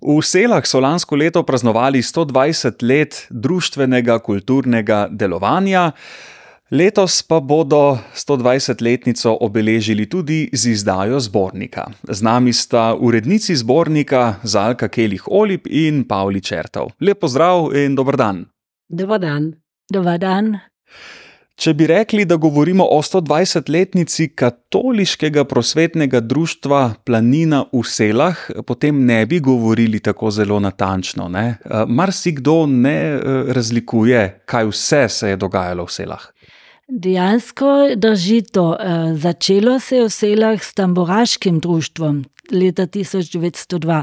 V Selah so lansko leto praznovali 120 let družbenega kulturnega delovanja. Letos pa bodo 120-letnico obeležili tudi z izdajo zbornika. Z nami sta urednici zbornika Zalka Kelih Olip in Pavli Čertov. Lep pozdrav in dober dan. Dobar dan. Dobar dan. Če bi rekli, da govorimo o 120-letnici katoliškega prosvetnega društva Planina v Selah, potem ne bi govorili tako zelo natančno. Mar si kdo ne razlikuje, kaj vse se je dogajalo v Selah? Dejansko drži to. Začelo se je v Selah s tamburaškim društvom leta tisoč devetsto dva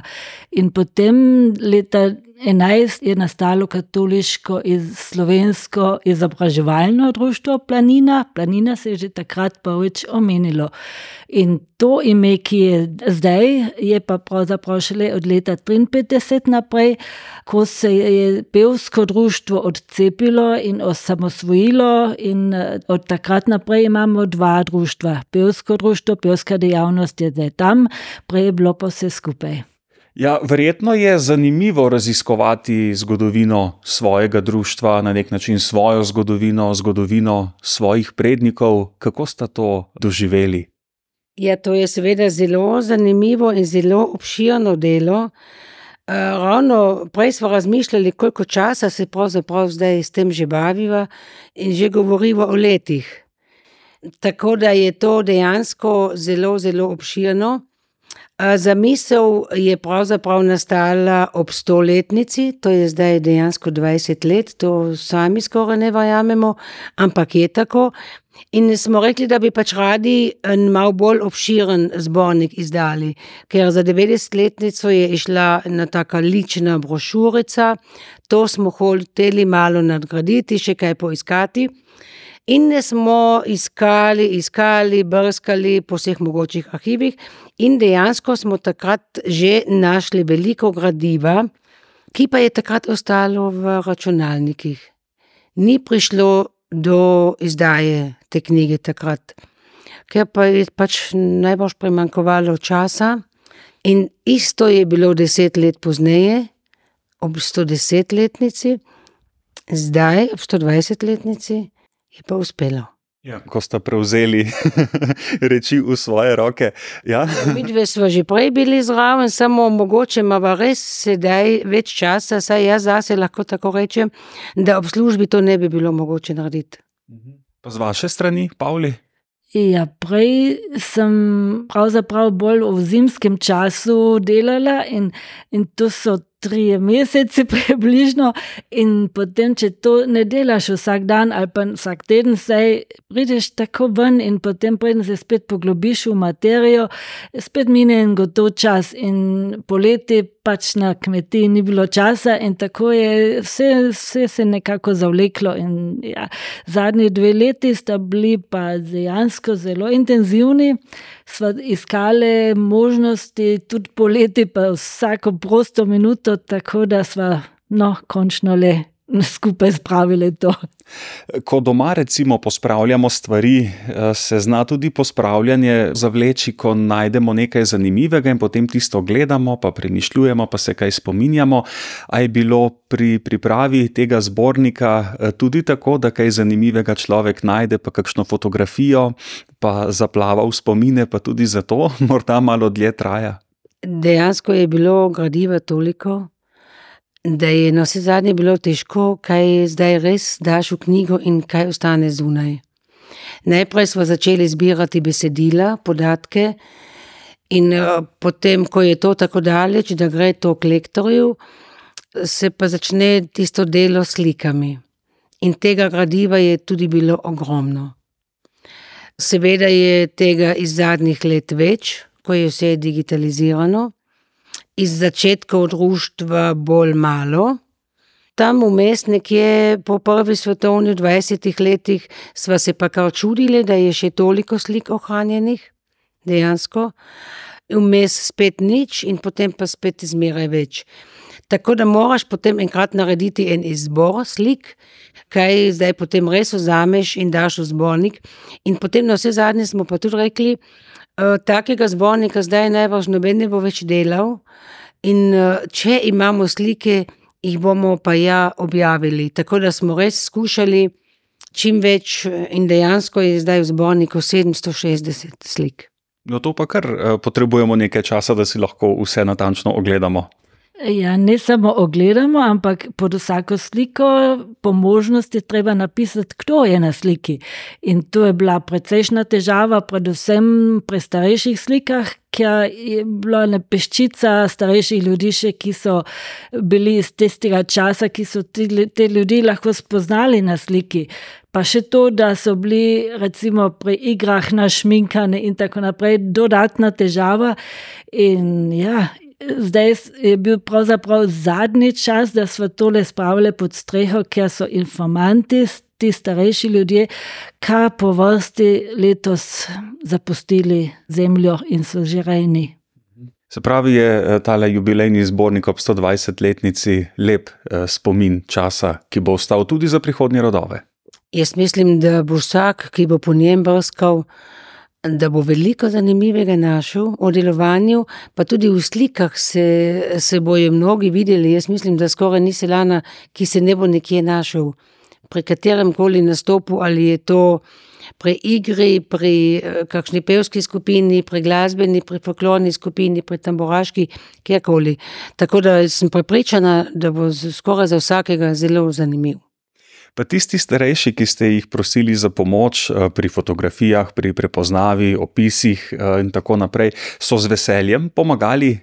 in potem leta enajst je nastalo katoliško slovensko izobraževalno društvo Planina. Planina se je že takrat prvič omenilo. In to ime, ki je zdaj, je pa pravzaprav šele od leta triinpetdeset naprej, ko se je pevsko društvo odcepilo in osamosvojilo in, od takrat naprej imamo dva društva. Pevsko društvo, pevska dejavnost je zdaj tam, prej je bilo pa vse skupaj. Ja, verjetno je zanimivo raziskovati zgodovino svojega društva, na neki način svojo zgodovino, zgodovino svojih prednikov. Kako sta to doživeli? Ja, to je seveda zelo zanimivo in zelo obširno delo. ravno prej sva razmišljali, koliko časa se pravzaprav zdaj s tem že baviva, in že govoriva o letih. Tako da je to dejansko zelo, zelo obširno. Zamisel je pravzaprav nastala ob stoletnici, to je zdaj dejansko dvajset let, to sami skoraj ne verjamemo, ampak je tako. In smo rekli, da bi pač radi en malo bolj obširen zbornik izdali. Ker za devetdesetletnico je izšla ena taka lična brošurica, to smo hoteli malo nadgraditi, še kaj poiskati. In smo iskali, iskali, brskali po vseh mogočih arhivih in dejansko smo takrat že našli veliko gradiva, ki pa je takrat ostalo v računalnikih. Ni prišlo do izdaje te knjige takrat. Ker pa je pač najbrž primanjkovalo časa. In isto je bilo deset let pozneje, ob stodesetletnici, zdaj, ob stodvajsetletnici, je pa uspelo. Ja, ko sta prevzeli reči v svoje roke, ja. Midve sva že prej bili zraven, samo mogoče imava res sedaj več časa, vsaj jaz zase lahko tako rečem, da ob službi to ne bi bilo mogoče narediti. Pa z vaše strani, Pavli? Ja, prej sem pravzaprav bolj v zimskem času delala in, in to so trije meseci približno. In potem, če to ne delaš vsak dan ali pa vsak teden, saj prideš tako ven in potem, preden se spet poglobiš v materijo, spet mine en gotov čas. In poleti pač na kmetiji ni bilo časa in tako je vse, vse se nekako zavleklo in ja, zadnji dve leti sta bili pa dejansko zelo intenzivni. Sva iskali možnosti tudi poleti pa vsako prosto minuto, tako da sva, no, končno le skupaj spravili to. Ko doma recimo pospravljamo stvari, se zna tudi pospravljanje zavleči, ko najdemo nekaj zanimivega in potem tisto gledamo pa premišljujemo pa se kaj spominjamo. A je bilo pri pripravi tega zbornika, tudi tako, da kaj zanimivega človek najde pa kakšno fotografijo pa zaplava v spomine pa tudi zato morda malo dlje traja? Dejansko je bilo gradiva toliko, da je navsezadnje bilo težko, kaj zdaj res daš v knjigo in kaj ostane zunaj. Najprej sva začeli zbirati besedila, podatke, in, potem, ko je to tako daleč, da gre to k lektorju, se pa začne tisto delo s slikami. In tega gradiva je tudi bilo ogromno. Seveda je tega iz zadnjih let več, ko je vse digitalizirano. Iz začetkov društva bolj malo. Tam vmes nekje po prvi svetovni v dvajsetih letih sva se pa kar čudili, da je še toliko slik ohranjenih. Dejansko. Vmes spet nič in potem pa spet zmeraj več. Tako da moraš potem enkrat narediti en izbor slik, kaj zdaj potem res vzameš in daš v zbornik. In potem navsezadnje smo pa tudi rekli: takega zbornika zdaj najbrž noben ne bo več delal, In če imamo slike, jih bomo pa ja objavili. Tako da smo res skušali čim več, in dejansko je zdaj v zborniku 760 slik. No, to pa kar potrebujemo nekaj časa, da si lahko vse natančno ogledamo. Ja, ne samo ogledamo, ampak pod vsako sliko, po možnosti, treba napisati, kdo je na sliki. In to je bila precejšna težava, predvsem pri starejših slikah, ker je bila ena peščica starejših ljudi, še, ki so bili iz tistega časa, ki so te, te ljudi lahko spoznali na sliki. Pa še to, da so bili recimo pri igrah našminkani in tako naprej, dodatna težava. In ja, zdaj je bil pravzaprav zadnji čas, da so tole spravili pod streho, ker so informanti, ti starejši ljudje, kar po vrsti letos zapustili zemljo in so že rejni. Se pravi, je tale jubilejni zbornik ob 120-letnici lep spomin časa, ki bo ostal tudi za prihodnje rodove. Jaz mislim, da bo vsak, ki bo po njem brskal, da bo veliko zanimivega našel o delovanju, pa tudi v slikah se, se bojo mnogi videli. Jaz mislim, da skoraj ni selana, ki se ne bo nekje našel. Pri katerem koli nastopu, ali je to pri igri, pri kakšni pevski skupini, pri glasbeni, pri folklorni skupini, pri tamburaški, kjerkoli. Tako da sem prepričana, da bo skoraj za vsakega zelo zanimiv. Pa tisti starejši, ki ste jih prosili za pomoč pri fotografijah, pri prepoznavi, opisih in tako naprej, so z veseljem pomagali?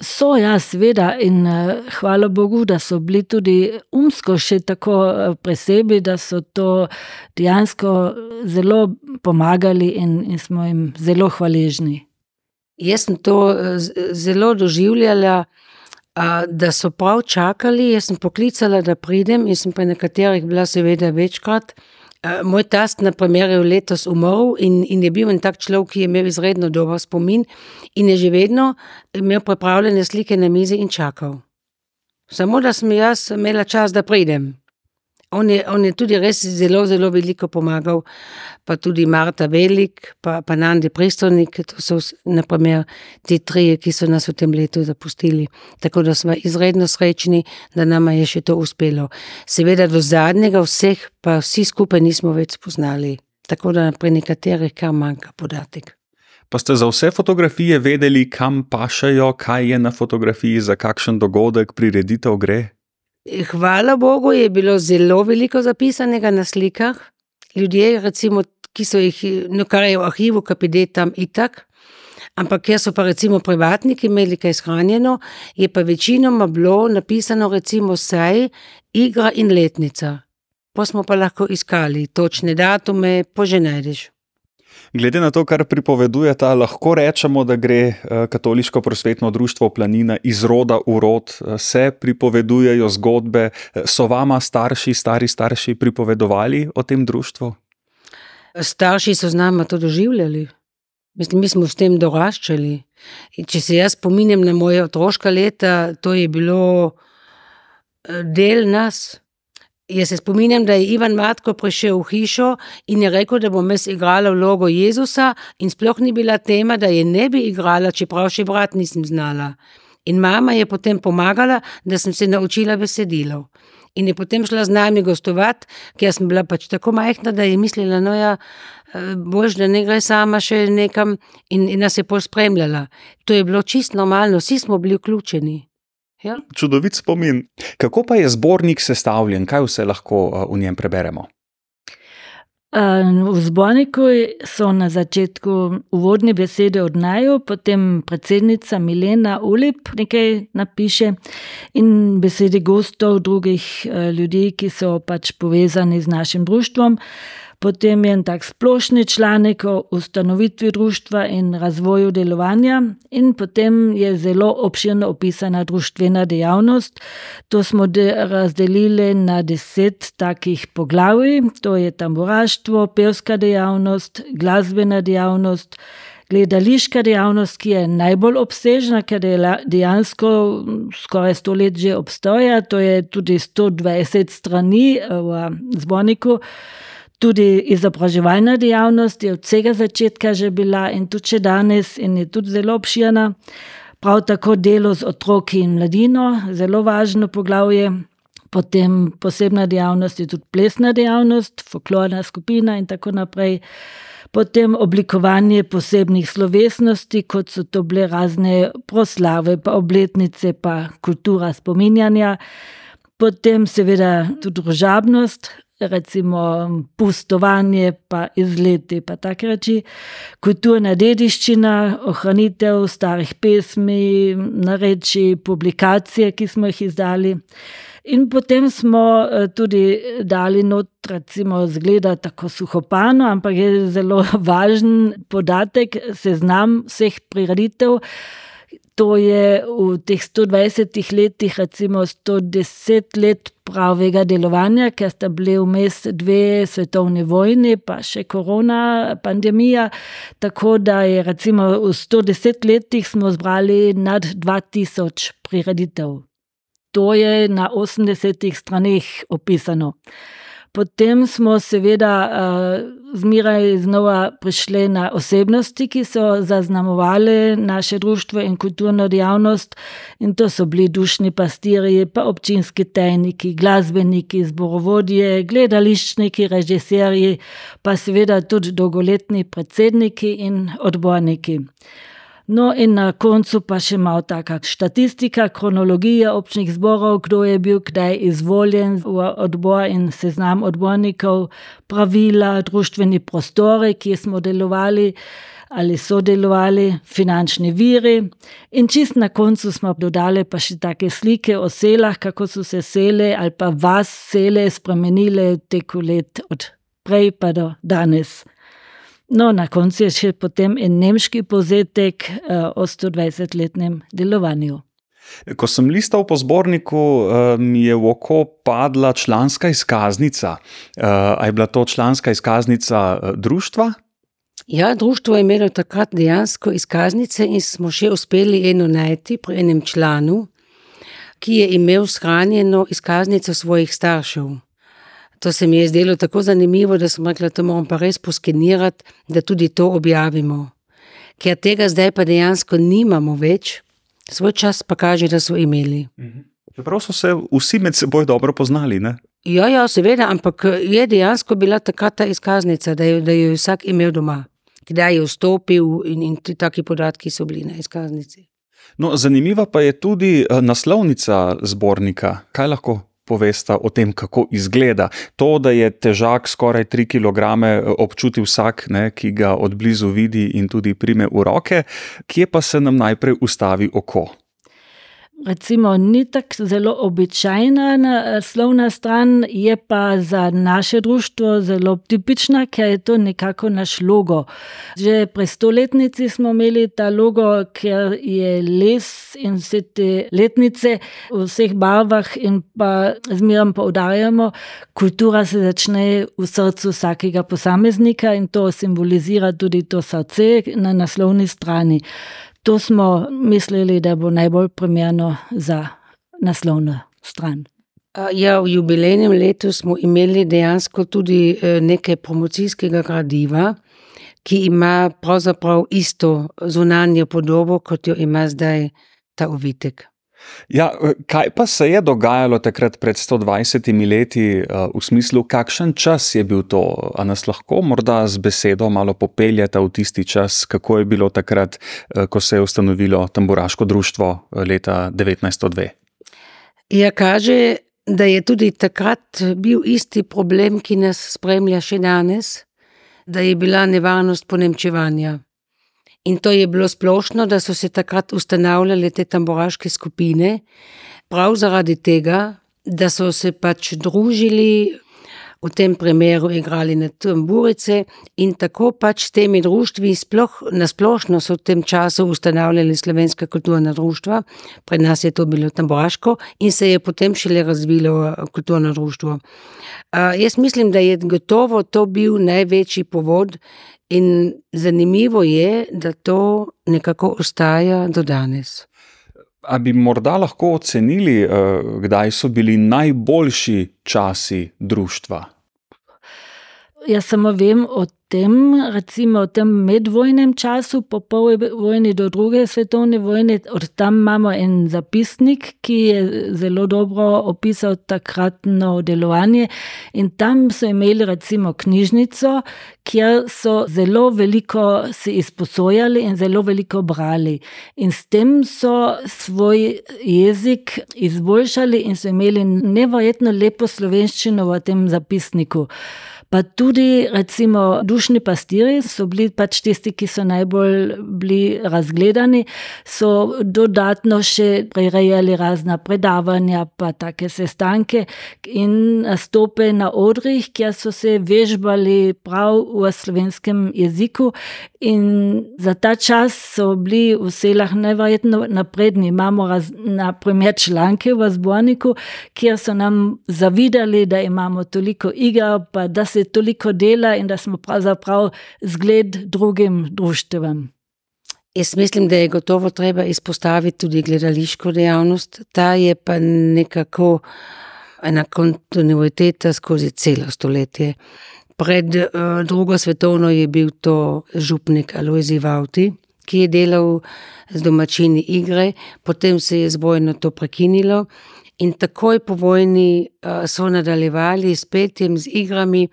So, ja, seveda, in hvala bogu, da so bili tudi umsko še tako pri sebi, da so to dejansko zelo pomagali in, in smo jim zelo hvaležni. Jaz sem to zelo doživljala, da so prav čakali, jaz sem poklicala, da pridem, in sem pri nekaterih bila seveda večkrat. moj tast na primer je letos umrl in, in je bil en tak človek, ki je imel izredno dober spomin in je že vedno imel pripravljene slike na mizi in čakal. Samo da sem jaz imela čas, da pridem. On je, on je tudi res zelo, zelo veliko pomagal, pa tudi Marta Velik pa, pa Nandi Prestolnik, to so na primer ti trije, ki so nas v tem letu zapustili. Tako da smo izredno srečni, da nama je še to uspelo. Seveda do zadnjega vseh pa vsi skupaj nismo več spoznali. Tako da pri nekaterih kar manjka podatek. Pa ste za vse fotografije vedeli, kam pašejo, kaj je na fotografiji, za kakšen dogodek, prireditev gre? Hvala bogu je bilo zelo veliko zapisanega na slikah. Ljudje, recimo, ki so jih, no, kar je v arhivu KPD tam itak, ampak kjer so pa recimo privatniki imeli kaj shranjeno, je pa večinoma bilo napisano recimo vsaj igra in letnica. Pol smo pa lahko iskali točne datume, pol že najdeš. Glede na to, kar pripovedujeta, lahko rečemo, da gre Katoliško prosvetno društvo Planina iz roda v rod, se pripovedujejo zgodbe, so vama starši, stari starši pripovedovali o tem društvu? Starši so z nama to doživljali. Mislim, mi smo s tem doraščali. In če se jaz spominjam na moja otroška leta, to je bilo del nas. Jaz se spominjam, da je Ivan Matko prišel v hišo in je rekel, da bom jaz igrala vlogo Jezusa, in sploh ni bila tema, da je ne bi igrala, čeprav še brati nisem znala. In mama je potem pomagala, da sem se naučila besedilo. In je potem šla z nami gostovat, ker sem bila pač tako majhna, da je mislila, no ja, boljše, da ne gre sama še nekam, in, in nas je pol spremljala. To je bilo čisto normalno, vsi smo bili vključeni. Ja. Čudovit spomin. Kako pa je zbornik sestavljen, kaj vse lahko v njem preberemo? v zborniku so na začetku uvodne besede od naju, potem predsednica Milena Ulip nekaj napiše in besede gostov, drugih ljudi, ki so pač povezani z našim društvom. Potem je en tak splošni članek o ustanovitvi društva in razvoju delovanja in potem je zelo obširno opisana društvena dejavnost. To smo razdelili na deset takih poglavij, to je tamburaštvo, pevska dejavnost, glasbena dejavnost, gledališka dejavnost, ki je najbolj obsežna, ker je dejansko skoraj sto let že obstoja, to je tudi sto dvajset strani v zborniku. Tudi izobraževalna dejavnost je od vsega začetka že bila in tudi še danes in je tudi zelo obširna. Prav tako delo z otroki in mladino, zelo važno poglavje. Potem posebna dejavnost je tudi plesna dejavnost, folklorna skupina in tako naprej. Potem oblikovanje posebnih slovesnosti, kot so to bile razne proslave, pa obletnice, pa kultura spominjanja. Potem seveda tudi družabnost, recimo pustovanje, pa izleti, pa take reči. Kulturna dediščina, ohranitev starih pesmi, nareči, publikacije, ki smo jih izdali. In potem smo eh, tudi dali not, recimo, zgleda tako suhopano, ampak je zelo važen podatek, seznam vseh prireditev. To je v teh 120 letih, recimo 110 let pravega delovanja, ker sta bili vmes dve svetovni vojni, pa še korona, pandemija. Tako da je recimo v 110 letih smo zbrali nad 2000 prireditev. To je na 80 straneh opisano. Potem smo seveda uh, zmeraj znova prišli na osebnosti, ki so zaznamovali naše društvo in kulturno dejavnost, in to so bili dušni pastirji, pa občinski tajniki, glasbeniki, zborovodje, gledališčniki, režiserji, pa seveda tudi dolgoletni predsedniki in odborniki. No, in na koncu pa še malo taka statistika, kronologija občnih zborov, kdo je bil kdaj izvoljen v odbor in seznam odbornikov, pravila, družbeni prostori, ki smo delovali ali sodelovali, finančni viri. In čist na koncu smo dodali pa še take slike o selah, kako so se sele ali pa vas sele spremenile teku let od prej pa do danes. No, na koncu je še potem en nemški povzetek uh, o 120-letnem delovanju. Ko sem listal po zborniku, uh, mi je v oko padla članska izkaznica. Uh, je bila to članska izkaznica društva? Ja, društvo je imelo takrat dejansko izkaznice in smo še uspeli eno najti pri enem članu, ki je imel shranjeno izkaznico svojih staršev. To se mi je zdelo tako zanimivo, da sem rekla, da moramo pa res poskenirati, da tudi to objavimo. Ker tega zdaj pa dejansko nimamo več, svoj čas pa kaže, da so imeli. Mhm. Čeprav so se vsi med seboj dobro poznali. Ne? Ja, ja, seveda, ampak je dejansko bila takrat ta izkaznica, da jo, da jo je vsak imel doma, kdaj je vstopil in, in ti taki podatki so bili na izkaznici. No, zanimiva pa je tudi eh, naslovnica zbornika. Kaj lahko povesta o tem, kako izgleda. To, da je težak skoraj 3 kg, občuti vsak, ne, ki ga odblizu vidi in tudi prime v roke, kje pa se nam najprej ustavi oko recimo, ni tako zelo običajna naslovna stran, je pa za naše društvo zelo tipična, ker je to nekako naš logo. Že pred stoletnici smo imeli ta logo, ker je les in vse te letnice v vseh barvah, in pa zmeraj poudarjamo, kultura se začne v srcu vsakega posameznika in to simbolizira tudi to srce na naslovni strani. To smo mislili, da bo najbolj primerno za naslovno stran. Ja, v jubilejnem letu smo imeli dejansko tudi e, nekaj promocijskega gradiva, ki ima pravzaprav isto zunanjo podobo, kot jo ima zdaj ta ovitek. Ja, kaj pa se je dogajalo takrat pred 120 leti, eh, v smislu, kakšen čas je bil to? A nas lahko morda z besedo malo popeljete v tisti čas, kako je bilo takrat, eh, ko se je ustanovilo Tamburaško društvo leta 1902? Ja, kaže, da je tudi takrat bil isti problem, ki nas spremlja še danes, da je bila nevarnost ponemčevanja. In to je bilo splošno, da so se takrat ustanavljale te tamburaške skupine, prav zaradi tega, da so se pač družili, v tem primeru igrali na tamburice in tako pač temi društvi, sploh na splošno so v tem času ustanavljali slovenska kulturna društva, pred nas je to bilo tamburaško in se je potem šele razvilo eh, kulturno društvo. Uh, jaz mislim, da je gotovo to bil največji povod In zanimivo je, da to nekako ostaja do danes. A bi morda lahko ocenili, eh, kdaj so bili najboljši časi družstva? Jaz samo vem o tem, recimo v tem medvojnem času, po pol vojni do druge svetovne vojne, od tam imamo en zapisnik, ki je zelo dobro opisal takratno delovanje. In tam so imeli recimo knjižnico, kjer so zelo veliko si izposojali in zelo veliko brali. In s tem so svoj jezik izboljšali in so imeli neverjetno lepo slovenščino v tem zapisniku. Pa tudi, recimo, dušni pastiri so bili pač tisti, ki so najbolj bili razgledani, so dodatno še prirejali razna predavanja, pa take sestanke in nastope na odrih, kjer so se vežbali prav v slovenskem jeziku. In za ta čas so bili v selah nevrjetno napredni. Imamo raz, na primer članke v zborniku, kjer so nam zavidali, da imamo toliko iger, pa da se toliko dela in da smo pravzaprav zgled drugim društvom. Jaz mislim, da je gotovo treba izpostaviti tudi gledališko dejavnost. Ta je pa nekako ena kontinuiteta skozi celo stoletje. Pred uh, drugo svetovno je bil to župnik Aloisi Vauti, ki je delal z domačini igre, potem se je z vojno to prekinilo in takoj po vojni uh, so nadaljevali s petjem, z igrami,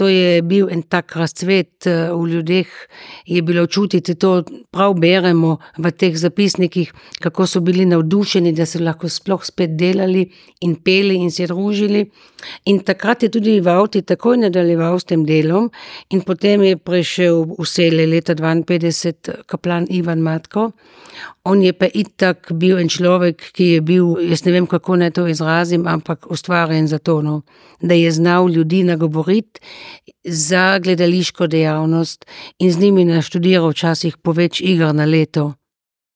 To je bil en tak razcvet eh, v ljudeh, je bilo čutiti to, prav beremo v teh zapisnikih, kako so bili navdušeni, da so lahko sploh spet delali in peli in se družili. In takrat je tudi Vauti takoj nadaljeval s tem delom, in potem je prišel v sele leta 52 kaplan Ivan Matko. On je pa itak bil en človek, ki je bil, jaz ne vem, kako naj to izrazim, ampak ustvarjen za to, no, da je znal ljudi nagovoriti za gledališko dejavnost in z njimi naštudiral včasih po več igr na leto.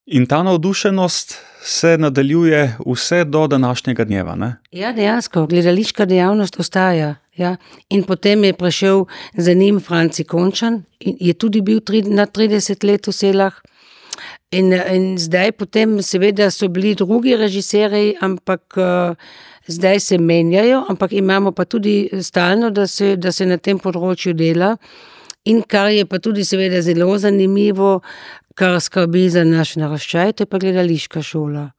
In ta navdušenost se nadaljuje vse do današnjega dneva. Ne? Ja, dejansko, gledališka dejavnost ostaja. Ja. In potem je prišel za njim Franci Končan, in je tudi bil tri, na 30 let v selah. In, in zdaj, potem, seveda, so bili drugi režiserji, ampak uh, zdaj se menjajo, ampak imamo pa tudi stalno, da se, da se na tem področju dela. In kar je pa tudi, seveda, zelo zanimivo, kar skrbi za naš naraščaj, to je pa gledališka šola.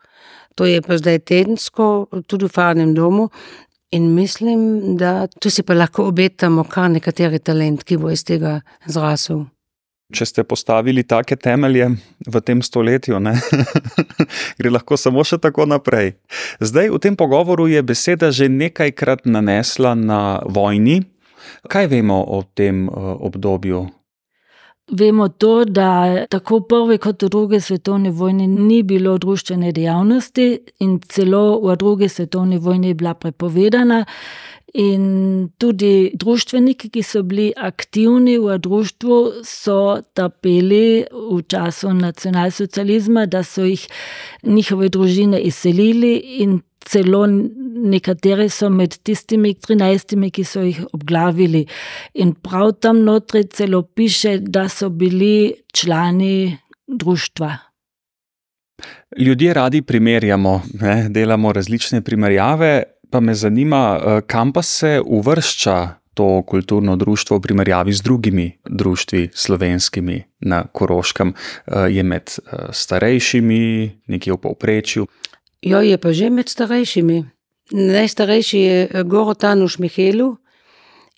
To je pa zdaj tedensko, tudi v farnem domu. In mislim, da tu si pa lahko obetamo kar nekateri talent, ki bo iz tega zrasel. Če ste postavili take temelje v tem stoletju, gre lahko samo še tako naprej. Zdaj v tem pogovoru je beseda že nekajkrat nanesla na vojni. Kaj vemo o tem uh, obdobju? Vemo to, da tako v prvi kot v drugi svetovni vojni ni bilo družbene dejavnosti in celo v drugi svetovni vojni je bila prepovedana. In tudi družbeniki, ki so bili aktivni v družbi, so trpeli v času nacionalsocializma, da so jih njihove družine izselili, in celo nekateri so med tistimi 13, ki so jih obglavili. In prav tam notri celo piše, da so bili člani družstva. Ljudje radi primerjamo, ne, delamo različne primerjave pa me zanima, eh, kam pa se uvršča to kulturno društvo v primerjavi z drugimi društvi slovenskimi na Koroškem. Eh, je med eh, starejšimi, nekje v povprečju. Jo, je pa že med starejšimi. Najstarejši je Gorotan v Šmihelu.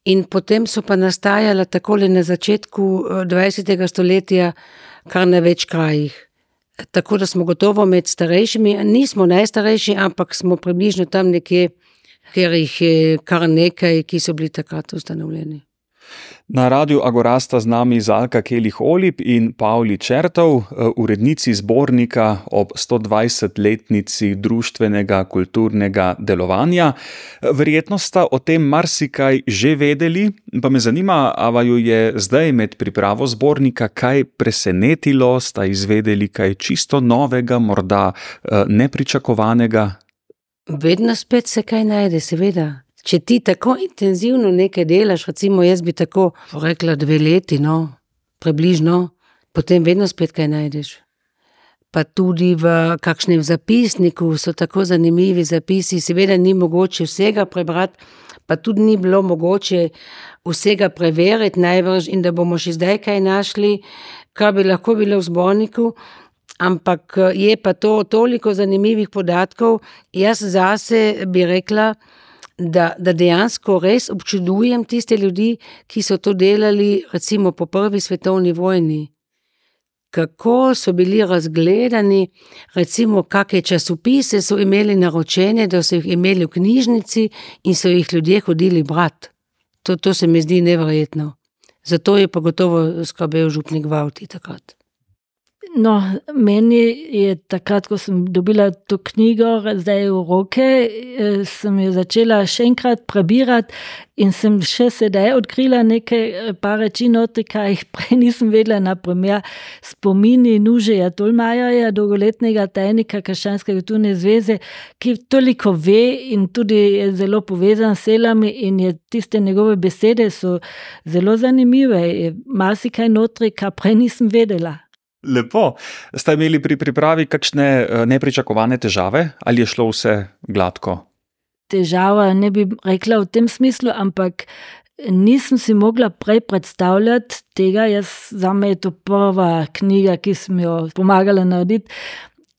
In potem so pa nastajale tako na začetku 20. stoletja, kar na več krajih. Tako da smo gotovo med starejšimi, nismo najstarejši, ampak smo približno tam nekje ker jih je kar nekaj, ki so bili takrat ustanovljeni. Na radiju Agorasta z nami Zalka Kelih Olip in Pavli Črtov, urednici zbornika ob 120-letnici društvenega kulturnega delovanja. Verjetno sta o tem marsikaj že vedeli, pa me zanima, a vaju je zdaj med pripravo zbornika kaj presenetilo, sta izvedeli kaj čisto novega, morda eh, nepričakovanega, Vedno spet se kaj najde, seveda. Če ti tako intenzivno nekaj delaš, recimo jaz bi tako rekla dve leti, no, približno, potem vedno spet kaj najdeš. pa tudi v kakšnem zapisniku so tako zanimivi zapisi. Seveda ni mogoče vsega prebrati, pa tudi ni bilo mogoče vsega preveriti, najbrž, in da bomo še zdaj kaj našli, kar bi lahko bilo v zborniku. Ampak je pa to toliko zanimivih podatkov, jaz zase bi rekla, da, da dejansko res občudujem tiste ljudi, ki so to delali, recimo po prvi svetovni vojni kako so bili razgledani, recimo, kakšne časopise so imeli naročene, da so jih imeli v knjižnici in so jih ljudje hodili brati. To, to se mi zdi nevrjetno. Zato je pa gotovo skrbel župnik Vauti takrat. No, meni je takrat, ko sem dobila to knjigo, zdaj v roke, eh, sem jo začela še enkrat prebirati in sem še sedaj odkrila nekaj eh, par reči notri, kaj jih prej nisem vedela, naprimer spomini Nužeja Tolmaja, dolgoletnega tajnika Krščanske kulturne zveze, ki toliko ve in tudi je zelo povezan s selami in je tiste njegove besede so zelo zanimive, je marsikaj notri, kar prej nisem vedela. Lepo. Ste imeli pri pripravi kakšne eh, nepričakovane težave ali je šlo vse gladko? Težava ne bi rekla v tem smislu, ampak nisem si mogla prej predstavljati tega. Jaz, za me je to prva knjiga, ki sem jo pomagala narediti.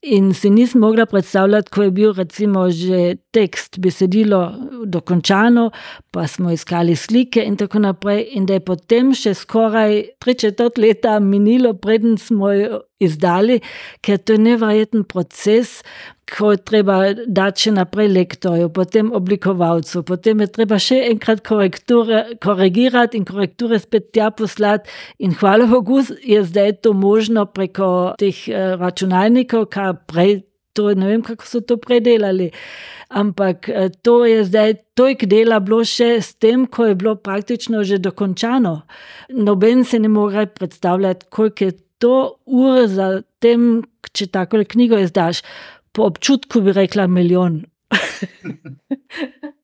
In si nisem mogla predstavljati, ko je bil recimo že tekst, besedilo dokončano, pa smo iskali slike in tako naprej, in da je potem še skoraj tri četrt leta minilo, preden smo jo izdali, ker to je nevreten proces, ko je treba dati še naprej lektorju, potem oblikovalcu, potem je treba še enkrat korigirati in korekture spet tja poslati. In hvala Bogu, je zdaj to možno preko teh eh, računalnikov, kar prej, to ne vem, kako so to predelali. Ampak eh, to je zdaj toliko dela bilo še s tem, ko je bilo praktično že dokončano. Noben se ne more predstavljati, koliko je to ur za tem, če tako knjigo izdaš. Po občutku bi rekla milijon.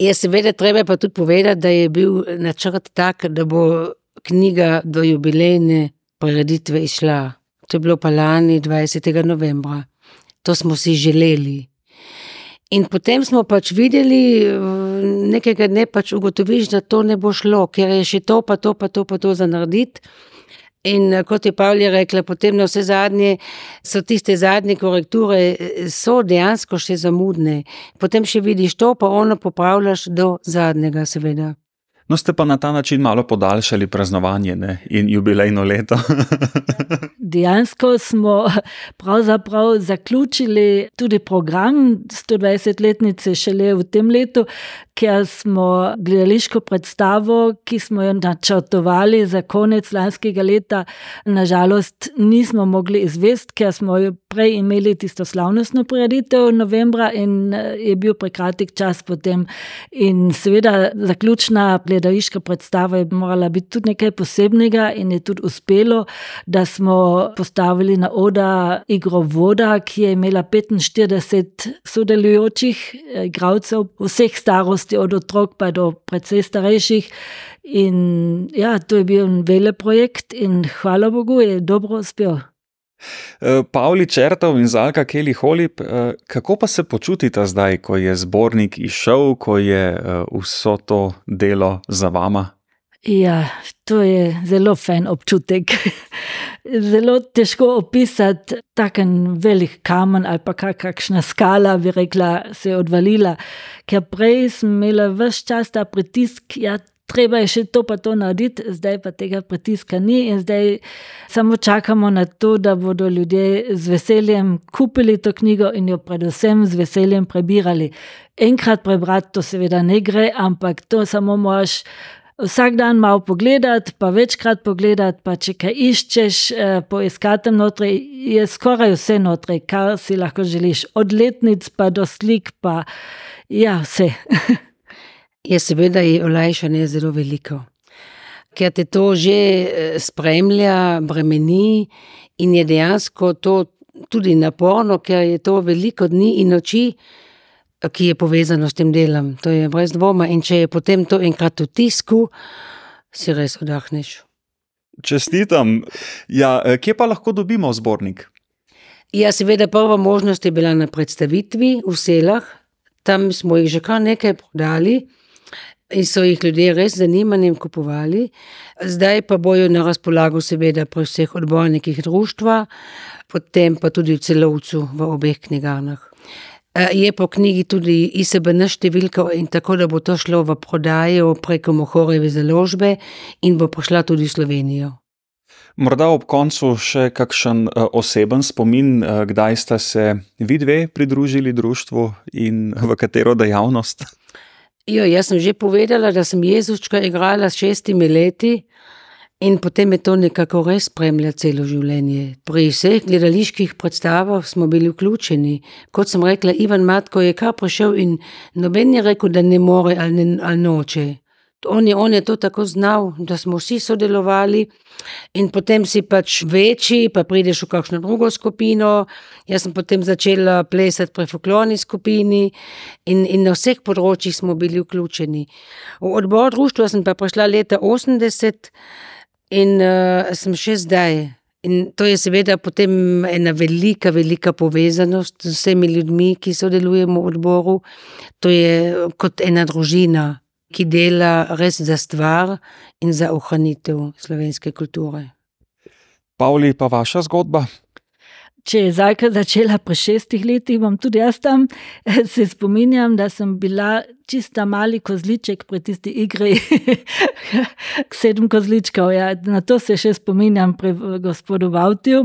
Je seveda treba pa tudi povedati, da je bil načrt tak, da bo knjiga do jubilejne prireditve išla. To je bilo pa lani 20. novembra. To smo si želeli. In potem smo pač videli, nekega dne pač ugotoviš, da to ne bo šlo, ker je še to, pa to, pa to, pa to za narediti. In eh, kot je Pavlja rekla, potem na vse zadnje so tiste zadnje korekture, eh, so dejansko še zamudne. Potem še vidiš to, pa ono popravljaš do zadnjega, seveda. No, ste pa na ta način malo podaljšali praznovanje ne? in jubilejno leto. Dejansko smo pravzaprav zaključili tudi program 120-letnice šele v tem letu, ker smo gledališko predstavo, ki smo jo načrtovali za konec lanskega leta, nažalost nismo mogli izvesti, ker smo jo prej imeli tisto slavnostno prireditev novembra in eh, je bil prekratek čas potem. In seveda zaključna gledališka predstava je morala biti tudi nekaj posebnega in je tudi uspelo, da smo postavili na oda igro Voda, ki je imela 45 sodelujočih eh, igralcev vseh starosti, od otrok pa do precej starejših. In ja, to je bil velik projekt in hvala Bogu, je dobro uspel. Eh, Pavli Črtov in Zalka Keli Holip, eh, kako pa se počutite zdaj, ko je zbornik izšel, ko je eh, vso to delo za vama? Ja, to je zelo fajn občutek. Zelo težko opisati tako velik kamen ali pa kakšna skala, bi rekla, se je odvalila. Ker prej sem imela vse čas ta pritisk, ja, treba je še to pa to narediti, zdaj pa tega pritiska ni in zdaj samo čakamo na to, da bodo ljudje z veseljem kupili to knjigo in jo predvsem z veseljem prebirali. Enkrat prebrati to seveda ne gre, ampak to samo moraš. Vsak dan malo pogledati, pa večkrat pogledati, pa če kaj iščeš, eh, poiskati notri, je skoraj vse notri, kar si lahko želiš, od letnic pa do slik, pa ja, vse. Je seveda je olajšanje zelo veliko, ker te to že eh, spremlja, bremeni in je dejansko to tudi naporno, ker je to veliko dni in noči, ki je povezano s tem delom. To je brez dvoma. In če je potem to enkrat v tisku, si res oddahneš. Čestitam. Ja, eh, kje pa lahko dobimo zbornik? Ja, seveda, prva možnost je bila na predstavitvi v Selah, tam smo jih že kar nekaj prodali. In so jih ljudje res z zanimanjem kupovali, zdaj pa bojo na razpolago, seveda, pri vseh odbornikih društva, potem pa tudi v celovcu v obeh knjigarnah. Je po knjigi tudi ISBN številka in tako, da bo to šlo v prodajo preko Mohorjeve založbe in bo prišla tudi v Slovenijo. Morda ob koncu še kakšen oseben spomin, kdaj sta se vidve pridružili društvu in v katero dejavnost? Ja, jaz sem že povedala, da sem Jezuščka igrala s šestimi leti in potem me to nekako res spremlja celo življenje. Pri vseh gledaliških predstavah smo bili vključeni. Kot sem rekla, Ivan Matko je kar prišel in noben ni rekel, da ne more ali ali noče. On je, on je to tako znal, da smo vsi sodelovali, in potem si pač večji pa prideš v kakšno drugo skupino, jaz sem potem začela plesati pri folklorni skupini in, in na vseh področjih smo bili vključeni. V odbor društva sem pa prišla leta osemdeset in, sem še zdaj. In to je seveda potem ena velika, velika povezanost z vsemi ljudmi, ki sodelujemo v odboru. To je kot ena družina, ki dela res za stvar in za ohranitev slovenske kulture. Pavli, pa vaša zgodba? Če je Zajka začela pri šestih letih, bom tudi jaz tam. Se spominjam, da sem bila čisto mali kozliček pri tisti igri Sedem kozličkov, ja, na to se še spominjam pri gospodu Vavtiju.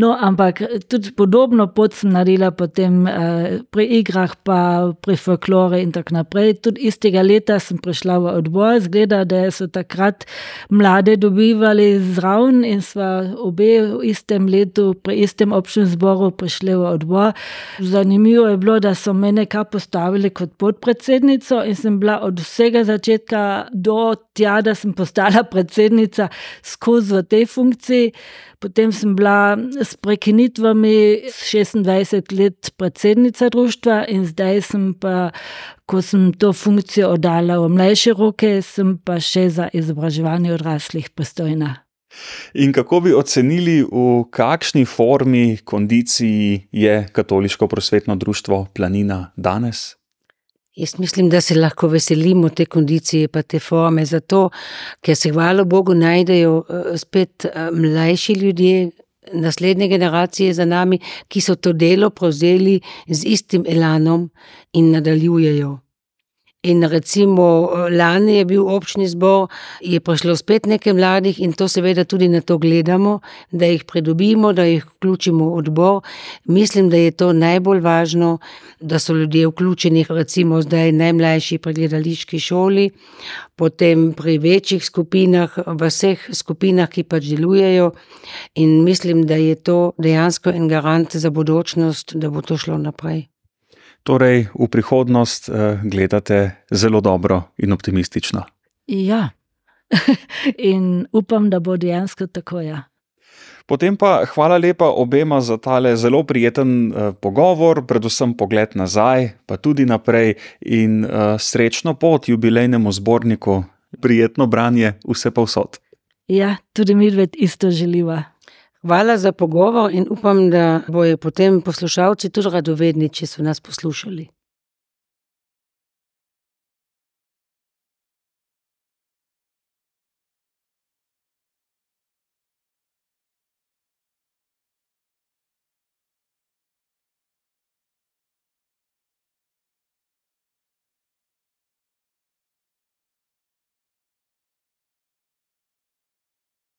No, ampak tudi podobno pot sem naredila potem, pri igrah pa pri folklori in tako naprej. Tudi istega leta sem prišla v odbor, izgleda, da so takrat mlade dobivali zraven in sva obe v istem letu pri istem občnem zboru prišli v odbor. Zanimivo je bilo, da so mene kar postavili kot podpredsednico in sem bila od vsega začetka do tja, da sem postala predsednica, skozi v tej funkciji. Potem sem bila s prekinitvami šestindvajset let predsednica društva in zdaj sem pa, ko sem to funkcijo oddala v mlajše roke, sem pa še za izobraževanje odraslih pristojna. In kako bi ocenili, v kakšni formi, kondiciji je Katoliško prosvetno društvo Planina danes? Jaz mislim, da se lahko veselimo te kondicije pa te forme, zato ker se hvala bogu najdejo, spet, mlajši ljudje, naslednje generacije za nami, ki so to delo prevzeli z istim elanom in nadaljujejo. In recimo, lani je bil občni zbor, je prišlo spet nekaj mladih in to seveda tudi na to gledamo, da jih pridobimo, da jih vključimo v odbor. Mislim, da je to najbolj važno, da so ljudje vključeni, recimo zdaj najmlajši pri gledališki šoli, potem pri večjih skupinah, v vseh skupinah, ki pač delujejo, in mislim, da je to dejansko en garant za bodočnost, da bo to šlo naprej. Torej v prihodnost, gledate zelo dobro in optimistično. Ja. In upam, da bo dejansko tako, ja. Potem pa hvala lepa obema za tale zelo prijeten, pogovor, predvsem pogled nazaj pa tudi naprej in, srečno pot jubilejnemu zborniku, prijetno branje vsepovsod. Ja, tudi midve isto želiva. Hvala za pogovor in upam, da bojo potem poslušalci tudi radovedni, če so nas poslušali.